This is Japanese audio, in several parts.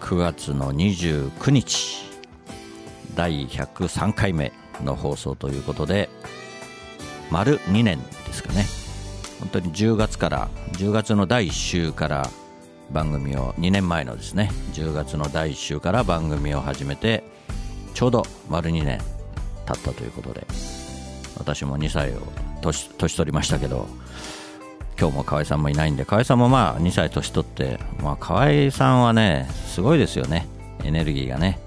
9月の29日第103回目の放送ということで丸2年ですかね。本当に10月から10月の第1週から番組を2年前のですね10月の第1週から番組を始めてちょうど丸2年経ったということで私も2歳を年年取りましたけど今日も河合さんもいないんで河合さんもまあ2歳年取って、まあ、河合さんはねすごいですよね。エネルギーがね。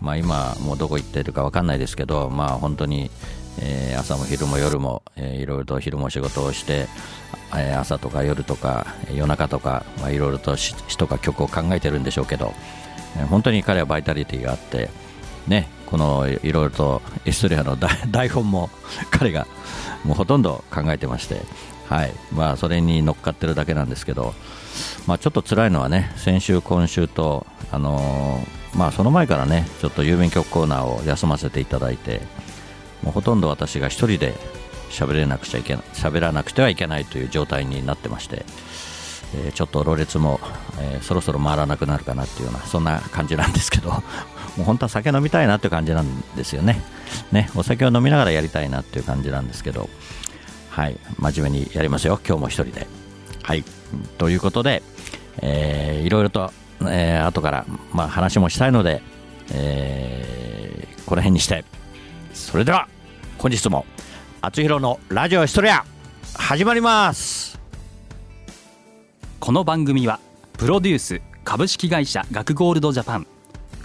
まあ、今もうどこ行ってるか分かんないですけど、まあ、本当に、えー、朝も昼も夜も、えー、いろいろと昼も仕事をして、えー、朝とか夜とか夜中とか、まあ、いろいろと詩とか曲を考えてるんでしょうけど、えー、本当に彼はバイタリティがあって、ね、このいろいろとエストリアの台本も彼がもうほとんど考えてまして、はい。まあ、それに乗っかってるだけなんですけど、まあ、ちょっと辛いのはね先週、今週と、あのーまあ、その前からねちょっと郵便局コーナーを休ませていただいてもうほとんど私が1人で喋れなくちゃいけない喋らなくてはいけないという状態になってまして、えー、ちょっとろれつも、えー、そろそろ回らなくなるかなっていうようなそんな感じなんですけど もう本当は酒飲みたいなっていう感じなんですよね。ねお酒を飲みながらやりたいなっていう感じなんですけどはい真面目にやりますよ。今日も1人で。はい。ということで、えー、いろいろとえー、後から、まあ、話もしたいので、えー、この辺にして。それでは本日も「あつひろのラジオストリア」始まります。この番組はプロデュース株式会社学ゴールドジャパン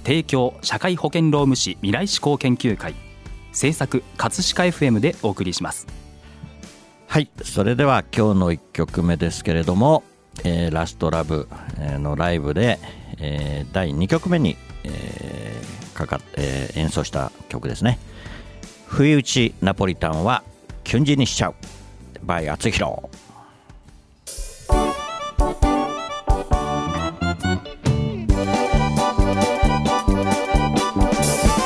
提供社会保険労務士未来志向研究会制作葛飾 FM でお送りします。はい。それでは今日の1曲目ですけれどもえー、ラストラブのライブで、えー、第2曲目に、えーかかえー、演奏した曲ですね「不意打ちナポリタンはキュンジにしちゃう」by 厚弘。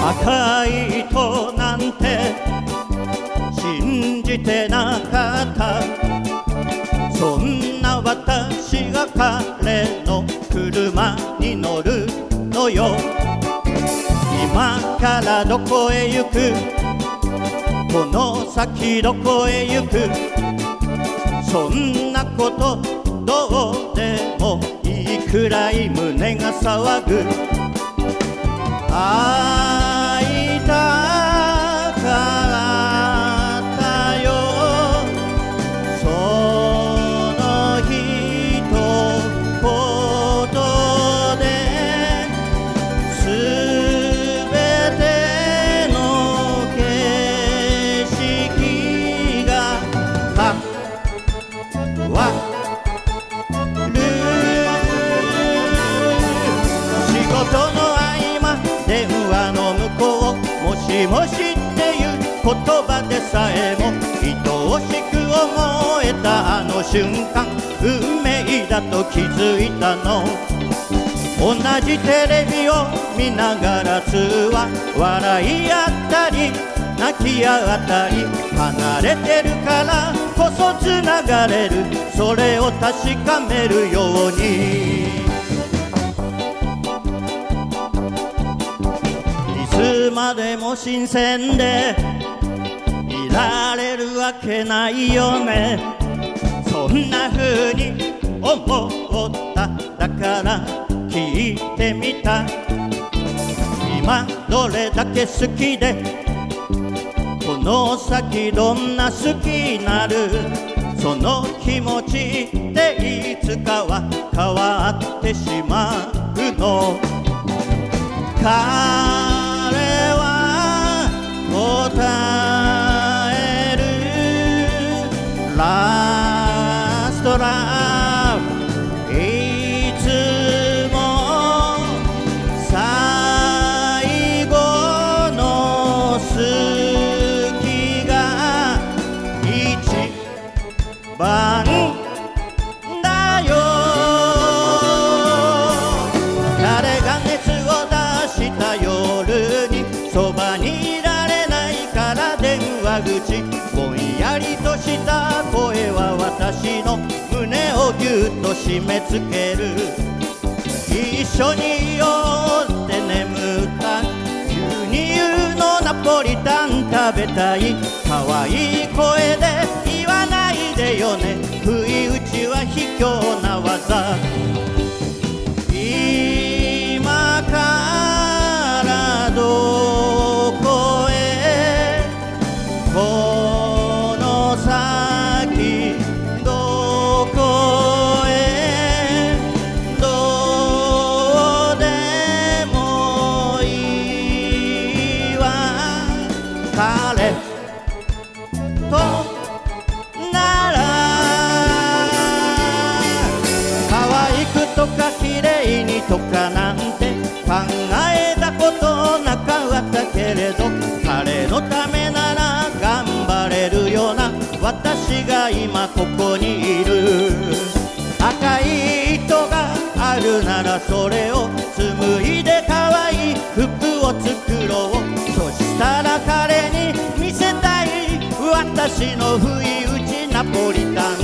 赤い糸信じてなかった。そんな私が彼の車に乗るのよ。今からどこへ行く？この先どこへ行く？そんなことどうでもいいくらい胸が騒ぐ。会い電話の向こうもしもしっていう言葉でさえも愛おしく思えたあの瞬間運命だと気づいたの。同じテレビを見ながら通話。笑い合ったり泣き合ったり離れてるからこそつながれる。それを確かめるように。つまでも新鮮でいられるわけないよね。そんな風に思った。だから聞いてみた。今どれだけ好きでこの先どんな好きになる。その気持ちでいつかは変わってしまうの。彼ぎゅっと締め付ける。一緒にいようって眠った。牛乳のナポリタン食べたい。可愛い声で私の不意打ちナポリタン。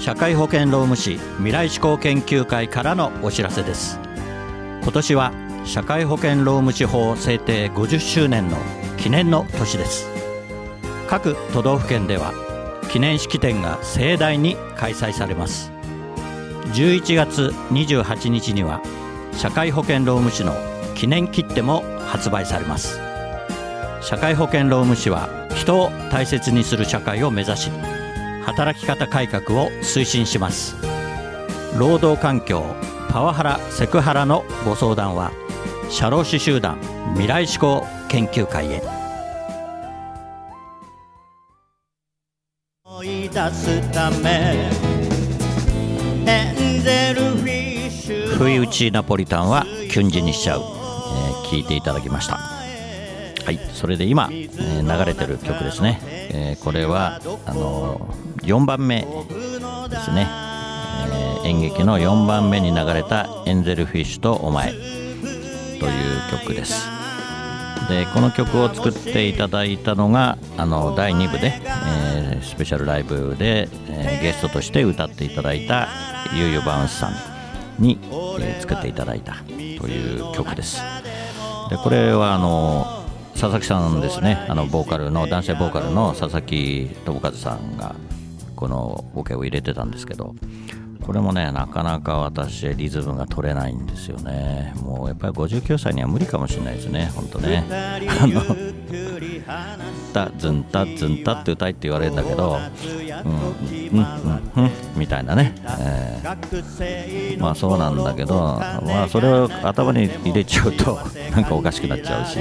社会保険労務士未来志向研究会からのお知らせです。今年は社会保険労務士法制定50周年の記念の年です。各都道府県では記念式典が盛大に開催されます。11月28日には社会保険労務士の記念切手も発売されます。社会保険労務士は人を大切にする社会を目指し働き方改革を推進します。労働環境パワハラセクハラのご相談は社労士集団未来志向研究会へ。思い出すためエンゼルフィッシュ不意打ちナポリタンはキュンジにしちゃう、えー聞いていただきました。はいそれで今、えー流れてる曲ですね、えーこれはあのー4番目ですね、えー演劇の4番目に流れた「エンゼルフィッシュとお前」という曲です。でこの曲を作っていただいたのがあの第2部で、えースペシャルライブで、えーゲストとして歌っていただいたゆうゆバウンスさんに、えー作っていただいたという曲です。でこれはあの佐々木さんですね。あのボーカルの男性ボーカルの佐々木智和さんがこのオケを入れてたんですけどこれもねなかなか私リズムが取れないんですよね。もうやっぱり59歳には無理かもしれないですね本当ね。あの「たずんたずんた」って歌いって言われるんだけどうんうんうんうんみたいなね、えーまあそうなんだけどまあそれを頭に入れちゃうとなんかおかしくなっちゃうし。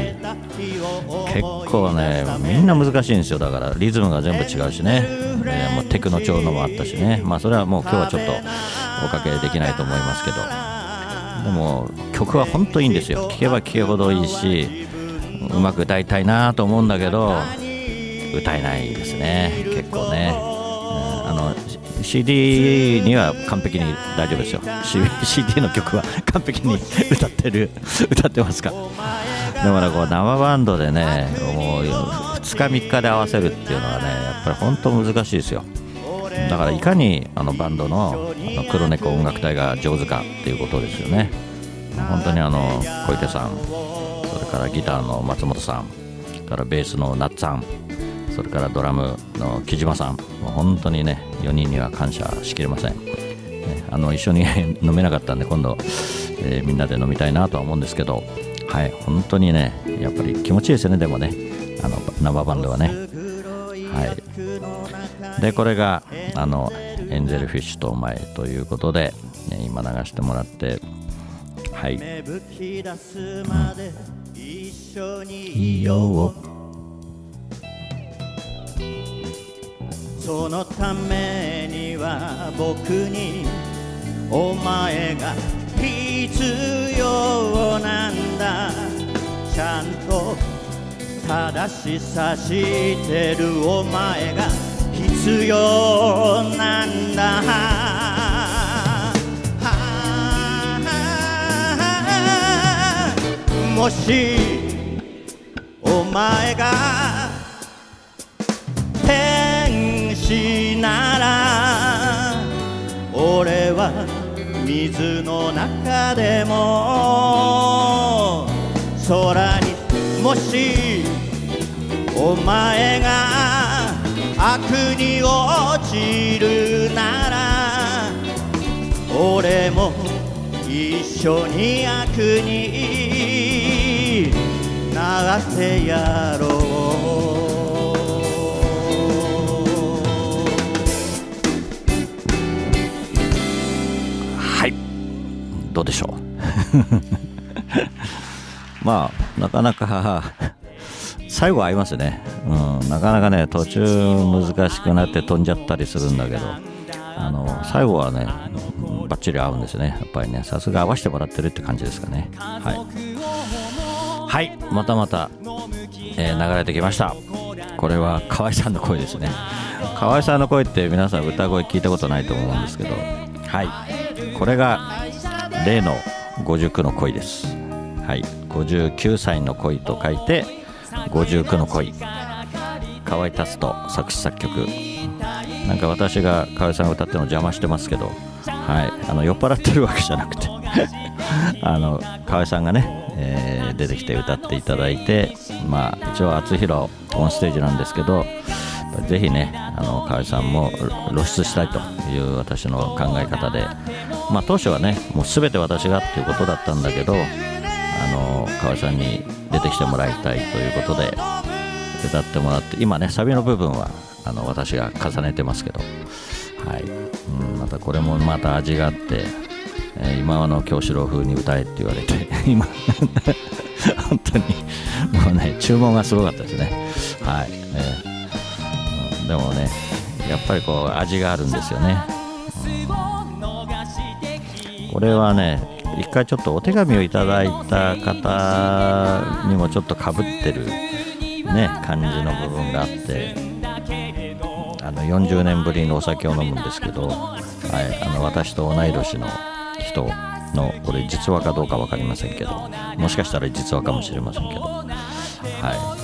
結構ねみんな難しいんですよ。だからリズムが全部違うしね。でもうテクノ調のもあったしね。まあそれはもう今日はちょっとおかけできないと思いますけど。でも曲は本当いいんですよ。聴けば聴けほどいいしうまく歌いたいなと思うんだけど歌えないですね。結構ね、うんあの CD には完璧に大丈夫ですよ。C- CD の曲は完璧に歌ってる歌ってますから。でもねこう生バンドでねもう2日3日で合わせるっていうのはねやっぱり本当難しいですよ。だからいかにあのバンドのあの黒猫音楽隊が上手かっていうことですよね。本当にあの小池さんそれからギターの松本さんそれからベースのナッツさんそれからドラムの木島さんもう本当にね4人には感謝しきれません、ねあの一緒に 飲めなかったんで今度、えーみんなで飲みたいなとは思うんですけどはい本当にねやっぱり気持ちいいですよねでもね。あの生バンドはね。はい。でこれがあのエンゼルフィッシュとお前ということで、ね今流してもらって。はい。芽吹き出すまで一緒にいいよ。そのためには僕にお前が必要なんだ。ちゃんと正しさしてるお前が必要なんだ。もしお前が天使なら俺は水の中でも空にもしお前が悪に落ちるなら俺も一緒に悪になってやろはどうでしょう？まあなかなか最後合いますね、うん、なかなかね途中難しくなって飛んじゃったりするんだけどあの最後はねバッチリ合うんですね。やっぱりねさすが合わせてもらってるって感じですかね。はい、はい、またまた、えー流れてきました。これは河合さんの声ですね。河合さんの声って皆さん歌声聞いたことないと思うんですけど。はい。これが例の59の恋です。はい。59歳の恋と書いて59の恋。河合達人作詞作曲。なんか私が河合さんが歌ってるの邪魔してますけど。はい。あの酔っ払ってるわけじゃなくて。あの河合さんがね、えー出てきて歌っていただいてまあ一応厚弘オンステージなんですけどぜひねあの河合さんも露出したいという私の考え方でまあ当初はねもう全て私がっていうことだったんだけどあの河合さんに出てきてもらいたいということで歌ってもらって今ねサビの部分はあの私が重ねてますけどはい、うん、またこれもまた味があって、えー今の京志郎風に歌えって言われて 今本当にもうね注文がすごかったですね。はい、えーでもねやっぱりこう味があるんですよね、うん。これはね一回ちょっとお手紙をいただいた方にもちょっとかぶってるね感じの部分があってあの40年ぶりにお酒を飲むんですけど、はい、あの私と同い年の人のこれ実話かどうか分かりませんけどもしかしたら実話かもしれませんけど、は俺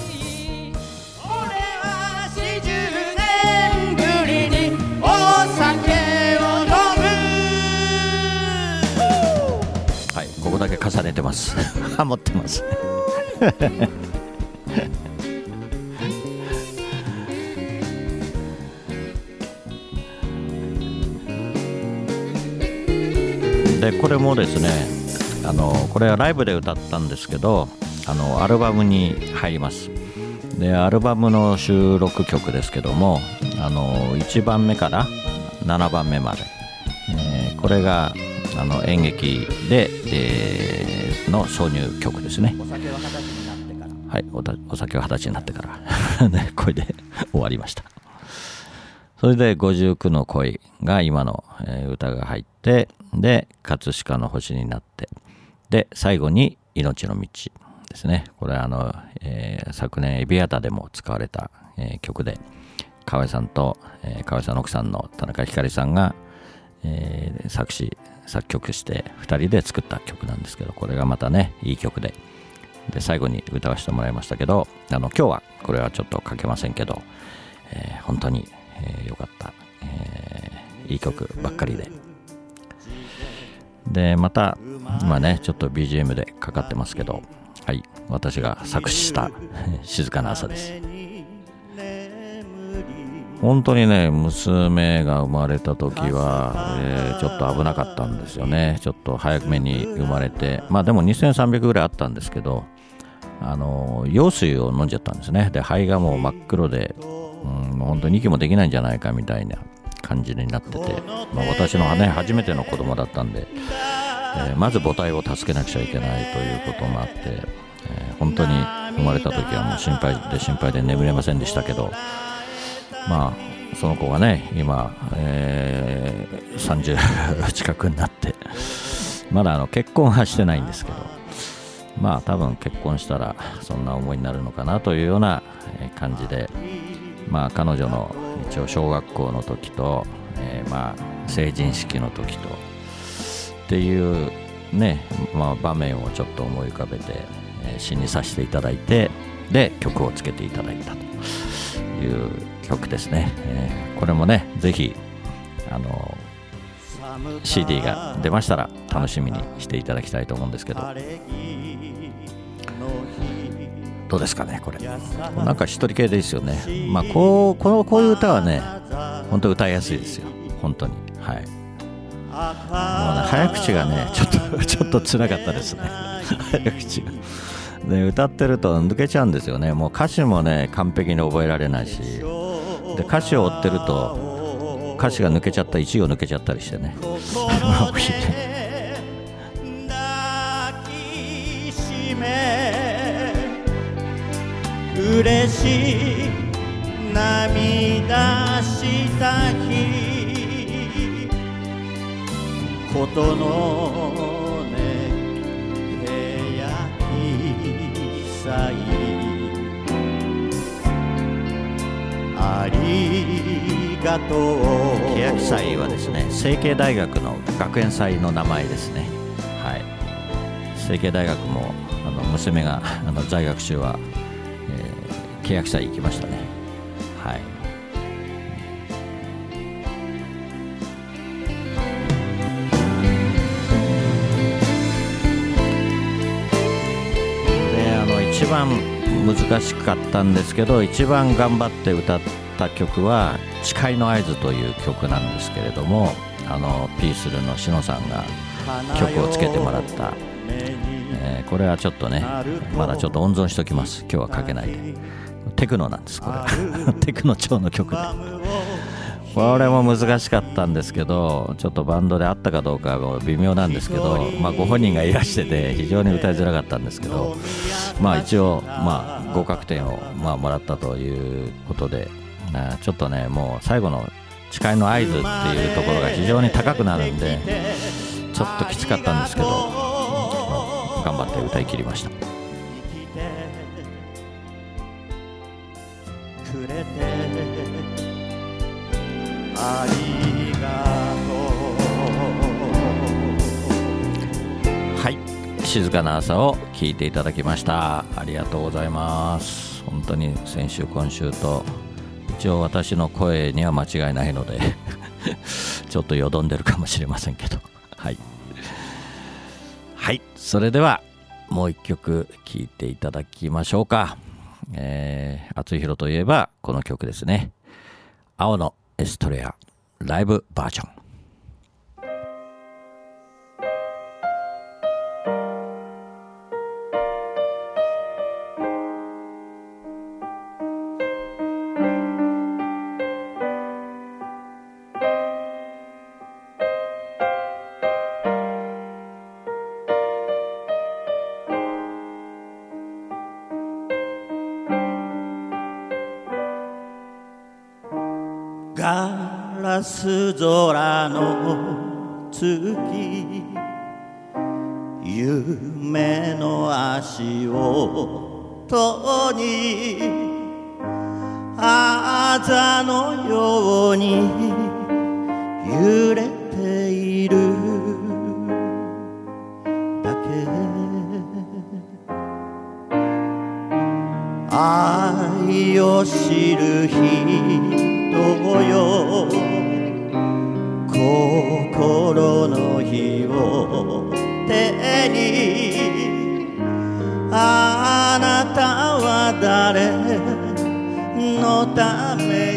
だけ重ねてます。ハモってます。でこれもですねあのこれはライブで歌ったんですけどあのアルバムに入ります。でアルバムの収録曲ですけどもあの1番目から7番目まで、えーこれがあの演劇で、えーの挿入曲ですね。はいおたお酒は二十歳になってから。ねこれで 終わりました。それで59の恋が今の、えー歌が入ってで葛飾の星になってで最後に命の道ですね。これあの、えー昨年エビアタでも使われた、えー曲で河合さんと、えー河合さんの奥さんの田中ひかりさんが、えー作詞作曲して2人で作った曲なんですけどこれがまたねいい曲で。で最後に歌わせてもらいましたけどあの今日はこれはちょっとかけませんけど、えー本当に良、えーかった、えーいい曲ばっかりで。でまた今ねちょっと BGM でかかってますけどはい私が作詞した 静かな朝です。本当にね娘が生まれた時は、えーちょっと危なかったんですよね。ちょっと早めに生まれて。まあでも2300ぐらいあったんですけどあの羊水を飲んじゃったんですね。で肺がもう真っ黒で、うん、本当に息もできないんじゃないかみたいな感じになってて、まあ、私のね初めての子供だったんで、えーまず母体を助けなくちゃいけないということもあって、えー本当に生まれた時はもう心配で心配で眠れませんでしたけどまあその子がね今、えー30 近くになってまだあの結婚はしてないんですけどまあ多分結婚したらそんな思いになるのかなというような感じでまあ彼女の一応小学校の時と、えーまあ成人式の時とっていうね、まあ、場面をちょっと思い浮かべて、えー詩にさせていただいてで曲をつけていただいたと。いう曲ですね、えーこれもねぜひあの CD が出ましたら楽しみにしていただきたいと思うんですけど。どうですかねこれ。なんかしっとり系ですよね。まあこうこのこういう歌はね本当歌いやすいですよ。本当に。はい。もうね早口がねちょっとちょっと辛かったですね。早口が。で歌ってると抜けちゃうんですよね。もう歌詞もね完璧に覚えられないし。で歌詞を追ってると歌詞が抜けちゃった一行抜けちゃったりしてね。心で抱きしめ嬉しい涙した日。ことのにさいありがとう。欅祭はですね成蹊大学の学園祭の名前ですね。はい。成蹊大学もあの娘があの在学中は、えー、欅祭行きましたね。はい。番難しかったんですけど一番頑張って歌った曲は「誓いの合図」という曲なんですけれどもあのピースルのしのさんが曲をつけてもらった、えーこれはちょっとねまだちょっと温存しておきます。今日はかけないで。テクノなんですこれ。テクノ調の曲でこれも難しかったんですけどちょっとバンドであったかどうかは微妙なんですけど、まあ、ご本人がいらしてて非常に歌いづらかったんですけど、まあ、一応、まあ、合格点を、まあ、もらったということであちょっとねもう最後の誓いの合図っていうところが非常に高くなるんでちょっときつかったんですけど、まあ頑張って歌い切りました。くれてありがとうはい。静かな朝を聞いていただきました。ありがとうございます。本当に先週今週と一応私の声には間違いないので ちょっとよどんでるかもしれませんけど。はい。はい。それではもう一曲聴いていただきましょうか。えー、厚弘といえばこの曲ですね。青のエストレアライブバージョン。空の月夢の足音にあざのように揺れている。だけ愛を知る人よ。心の火を手に。あなたは誰のため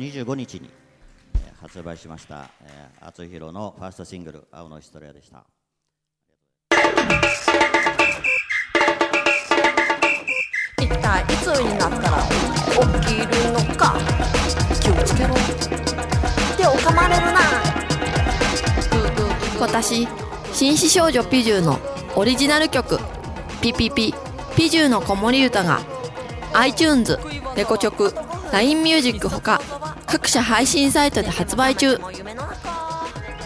25日に、えー発売しました、えー、厚弘のファーストシングル「青のヒストリア」でした。一体いつになったら起きるのか？気をつけろ。手を噛まれるな。私紳士少女ピジューのオリジナル曲「ピピピピジューの子守歌が iTunes レコチョク LINE ミュージックほか各社配信サイトで発売中。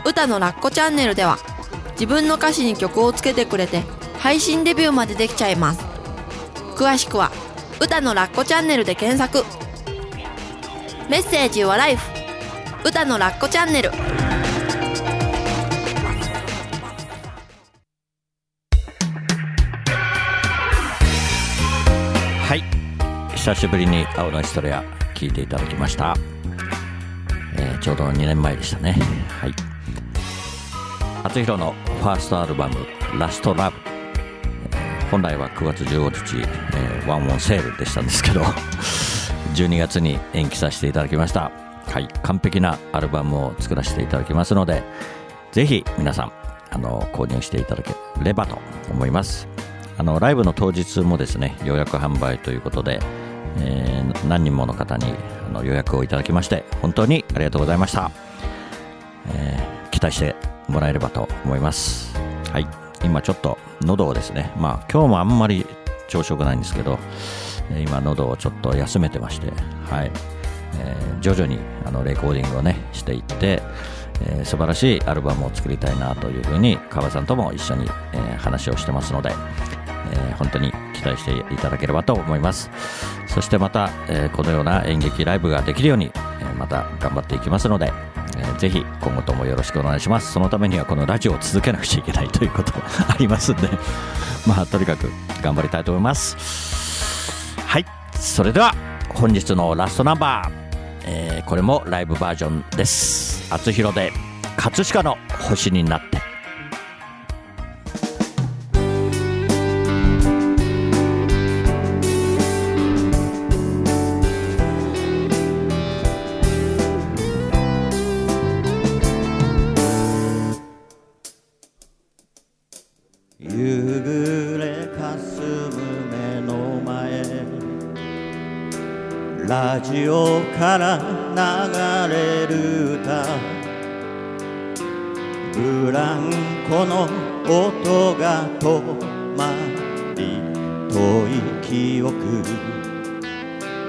歌のラッコチャンネルでは自分の歌詞に曲をつけてくれて配信デビューまでできちゃいます。詳しくは歌のラッコチャンネルで検索。メッセージはライフ。歌のラッコチャンネル。はい。久しぶりに青のヒストリア聞いていただきました、えーちょうど2年前でしたね。はい。厚弘のファーストアルバム「ラストラブ本来は9月15日、えーワンオンセールでしたんですけど 12月に延期させていただきました。はい。完璧なアルバムを作らせていただきますのでぜひ皆さんあの購入していただければと思います。あのライブの当日もですね予約販売ということで、えー何人もの方にあの予約をいただきまして本当にありがとうございました、えー期待してもらえればと思います。はい。今ちょっと喉をですねまあ今日もあんまり調子よくないんですけどえ今喉をちょっと休めてましてはい、えー徐々にあのレコーディングをねしていって、えー素晴らしいアルバムを作りたいなというふうに川さんとも一緒に、えー話をしてますので、えー本当に待していただければと思います。そしてまた、えこのような演劇ライブができるように、えまた頑張っていきますので、えーぜひ今後ともよろしくお願いします。そのためにはこのラジオを続けなくちゃいけないということがありますんで まあとにかく頑張りたいと思います。はい。それでは本日のラストナンバー、えーこれもライブバージョンです。厚弘で葛飾の星になってから流れる歌。ブランコの音が止まり遠い記憶。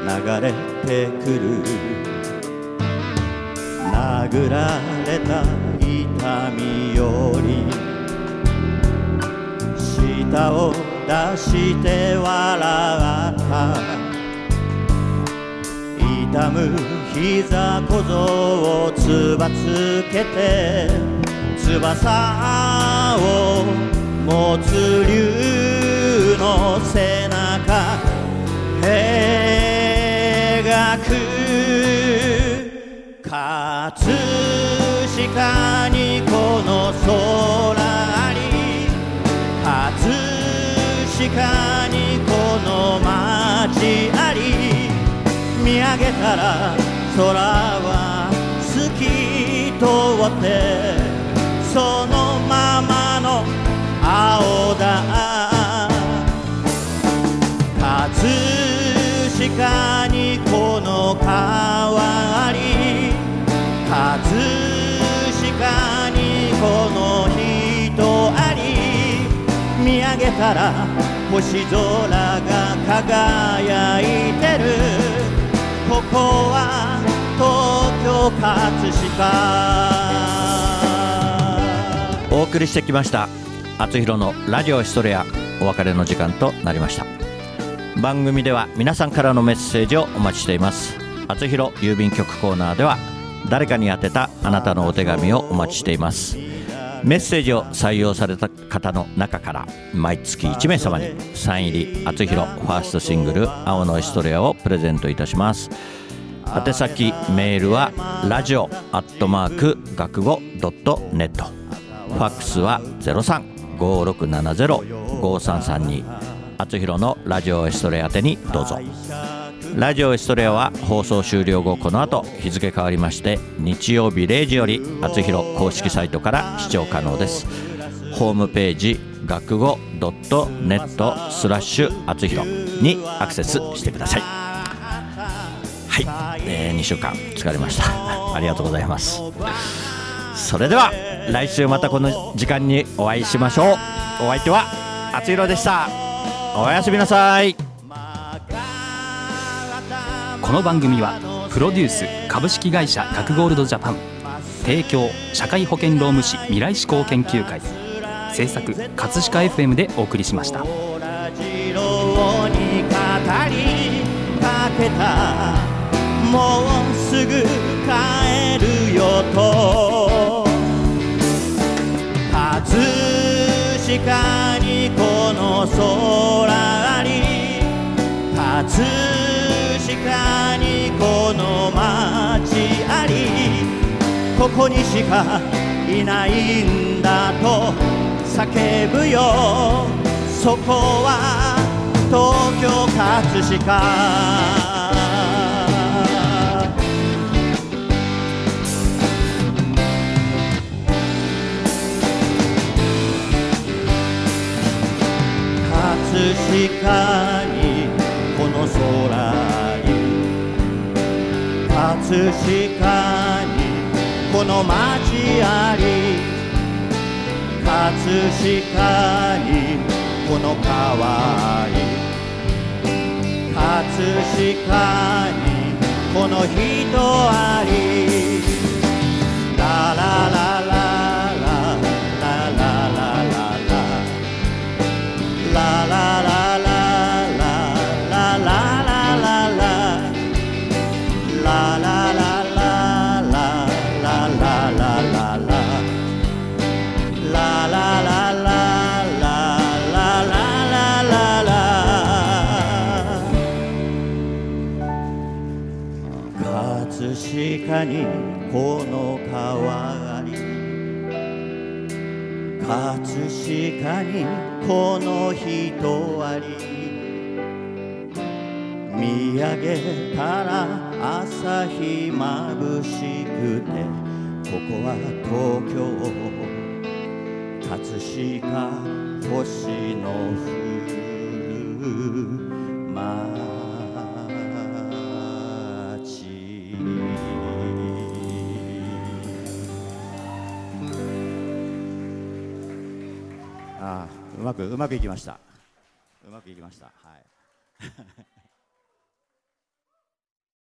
流れてくる。殴られた痛みより。舌を出して笑った。痛む膝小僧をつばつけて翼を持つ竜の背中描く。葛飾にこの空あり葛飾にこの街あり。げたら空は透き通ってそのままの青だ。葛飾にこの変わり葛飾にこの人あり見上げたら星空が輝いてる。ここは東京葛飾。お送りしてきました。厚弘のラジオヒストレアお別れの時間となりました。番組では皆さんからのメッセージをお待ちしています。厚弘郵便局コーナーでは誰かに宛てたあなたのお手紙をお待ちしています。メッセージを採用された方の中から毎月1名様にサイン入り厚弘ファーストシングル「青のヒストレア」をプレゼントいたします。宛先メールはラジオアットマーク学語ドットネット。ファックスは0356705332厚弘のラジオエストレア宛てにどうぞ。ラジオエストレアは放送終了後この後日付変わりまして日曜日0時より厚弘公式サイトから視聴可能です。ホームページ学語ドットネットスラッシュ厚弘にアクセスしてください。はい、えー、2週間疲れました。ありがとうございます。それでは来週またこの時間にお会いしましょう。お相手は厚弘でした。おやすみなさい。この番組はプロデュース株式会社学ゴールドジャパン提供社会保険労務士未来志向研究会制作葛飾 FM でお送りしました。もうすぐ帰るよと。葛飾にこの空あり葛飾にこの街ありここにしかいないんだと叫ぶよ。そこは東京葛飾。葛飾葛飾にこの街あり葛飾にこの川あり葛飾にこの人あり飾にこの川あり葛飾にこの人あり。見上げたら朝日まぶしくてここは東京葛飾星の降る町まくうまくいきました。うまくいきました。はい。